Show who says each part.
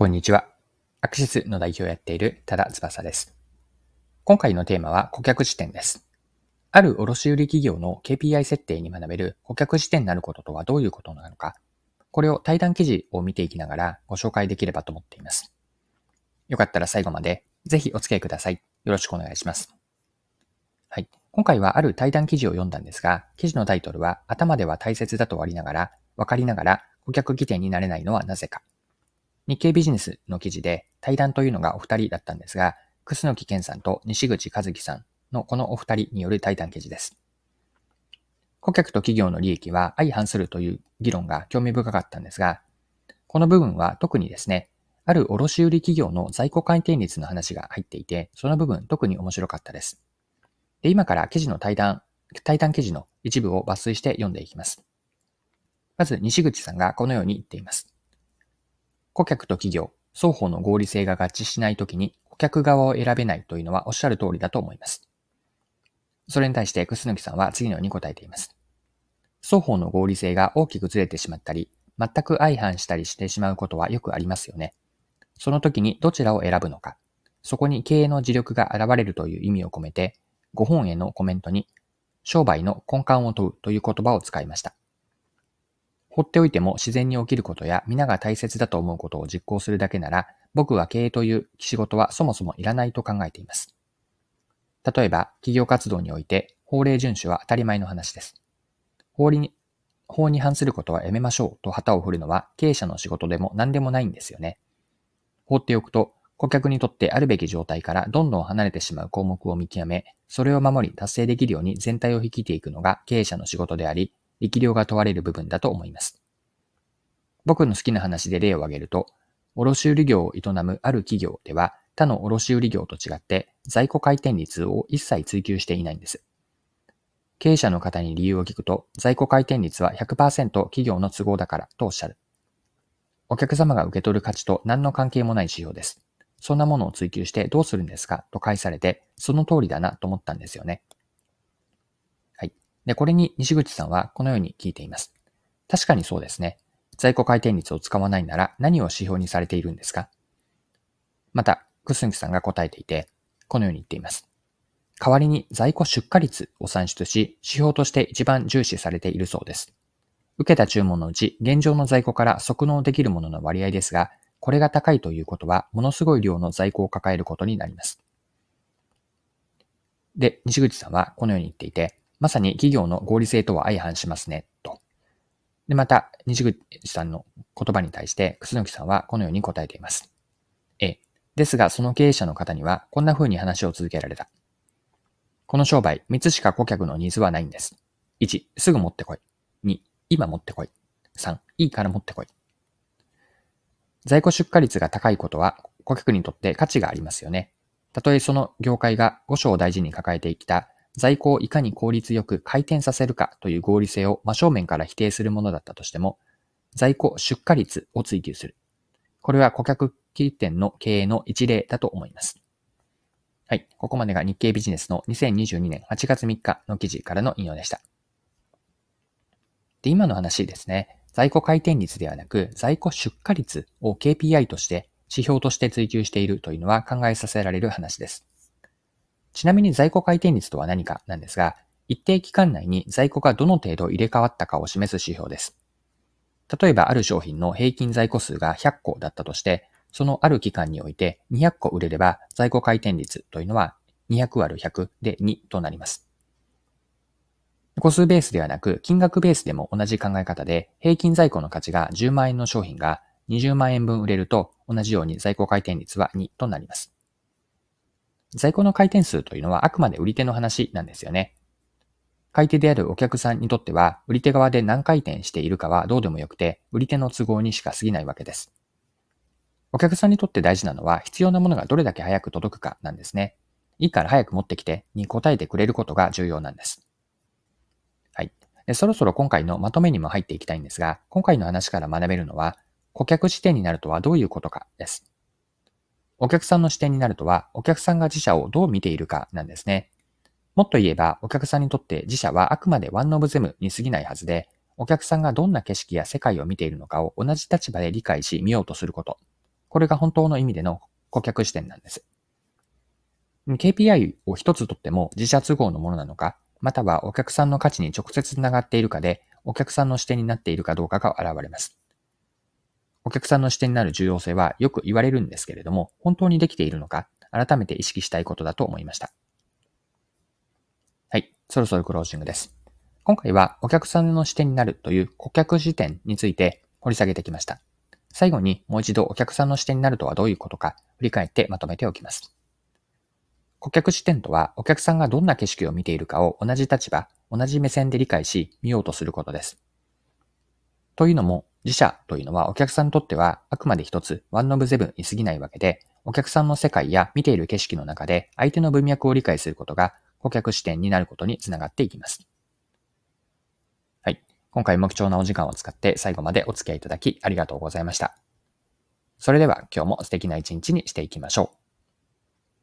Speaker 1: こんにちは。アクシスの代表をやっている多田翼です。今回のテーマは顧客視点です。ある卸売企業の KPI 設定に学べる顧客視点になることとはどういうことなのか、これを対談記事を見ていきながらご紹介できればと思っています。よかったら最後までぜひお付き合いください。よろしくお願いします。はい。今回はある対談記事を読んだんですが、記事のタイトルは頭では大切だとありながら、わかりながら顧客起点になれないのはなぜか日経ビジネスの記事で対談というのがお二人だったんですが、楠木健さんと西口和樹さんのこのお二人による対談記事です。顧客と企業の利益は相反するという議論が興味深かったんですが、この部分は特にですね、ある卸売企業の在庫回転率の話が入っていて、その部分特に面白かったです。で今から記事の対談、対談記事の一部を抜粋して読んでいきます。まず、西口さんがこのように言っています。顧客と企業、双方の合理性が合致しないときに顧客側を選べないというのはおっしゃる通りだと思います。それに対して楠木さんは次のように答えています。双方の合理性が大きくずれてしまったり、全く相反したりしてしまうことはよくありますよね。その時にどちらを選ぶのか、そこに経営の自力が現れるという意味を込めて、ご本へのコメントに、商売の根幹を問うという言葉を使いました。放っておいても自然に起きることや皆が大切だと思うことを実行するだけなら、僕は経営という仕事はそもそもいらないと考えています。例えば、企業活動において、法令遵守は当たり前の話です。法に法に反することはやめましょうと旗を振るのは経営者の仕事でも何でもないんですよね。放っておくと、顧客にとってあるべき状態からどんどん離れてしまう項目を見極め、それを守り達成できるように全体を引きていくのが経営者の仕事であり、力量が問われる部分だと思います。僕の好きな話で例を挙げると、卸売業を営むある企業では、他の卸売業と違って在庫回転率を一切追求していないんです。経営者の方に理由を聞くと、在庫回転率は100%企業の都合だからとおっしゃる。お客様が受け取る価値と何の関係もない指標です。そんなものを追求してどうするんですかと返されて、その通りだなと思ったんですよね。で、これに西口さんはこのように聞いています。確かにそうですね。在庫回転率を使わないなら何を指標にされているんですか？また、楠木さんが答えていて、このように言っています。代わりに在庫出荷率を算出し、指標として一番重視されているそうです。受けた注文のうち、現状の在庫から即納できるものの割合ですが、これが高いということは、ものすごい量の在庫を抱えることになります。で、西口さんはこのように言っていて、まさに企業の合理性とは相反しますね、と。で、また、西口さんの言葉に対して、楠木さんはこのように答えています。A、ですが、その経営者の方には、こんな風に話を続けられた。この商売、3つしか顧客のニーズはないんです。1、すぐ持ってこい。2、今持ってこい。3、いいから持ってこい。在庫出荷率が高いことは、顧客にとって価値がありますよね。たとえその業界が五章を大事に抱えてきた在庫をいかに効率よく回転させるかという合理性を真正面から否定するものだったとしても、在庫出荷率を追求する。これは顧客起点の経営の一例だと思います。はい。ここまでが日経ビジネスの2022年8月3日の記事からの引用でした。で、今の話ですね。在庫回転率ではなく、在庫出荷率を KPI として指標として追求しているというのは考えさせられる話です。ちなみに在庫回転率とは何かなんですが、一定期間内に在庫がどの程度入れ替わったかを示す指標です。例えばある商品の平均在庫数が100個だったとして、そのある期間において200個売れれば在庫回転率というのは200割る100で2となります。個数ベースではなく金額ベースでも同じ考え方で平均在庫の価値が10万円の商品が20万円分売れると同じように在庫回転率は2となります。在庫の回転数というのはあくまで売り手の話なんですよね。買い手であるお客さんにとっては、売り手側で何回転しているかはどうでもよくて、売り手の都合にしか過ぎないわけです。お客さんにとって大事なのは、必要なものがどれだけ早く届くかなんですね。いいから早く持ってきてに答えてくれることが重要なんです。はい。そろそろ今回のまとめにも入っていきたいんですが、今回の話から学べるのは、顧客視点になるとはどういうことかです。お客さんの視点になるとは、お客さんが自社をどう見ているかなんですね。もっと言えば、お客さんにとって自社はあくまでワンノブゼムに過ぎないはずで、お客さんがどんな景色や世界を見ているのかを同じ立場で理解し見ようとすること。これが本当の意味での顧客視点なんです。KPI を一つとっても自社都合のものなのか、またはお客さんの価値に直接つながっているかで、お客さんの視点になっているかどうかが現れます。お客さんの視点になる重要性はよく言われるんですけれども、本当にできているのか、改めて意識したいことだと思いました。はい、そろそろクロージングです。今回はお客さんの視点になるという顧客視点について掘り下げてきました。最後にもう一度お客さんの視点になるとはどういうことか振り返ってまとめておきます。顧客視点とはお客さんがどんな景色を見ているかを同じ立場、同じ目線で理解し見ようとすることです。というのも自社というのはお客さんにとってはあくまで一つワンノブゼブンに過ぎないわけでお客さんの世界や見ている景色の中で相手の文脈を理解することが顧客視点になることにつながっていきます。はい今回も貴重なお時間を使って最後までお付き合いいただきありがとうございました。それでは今日も素敵な一日にしていきましょう。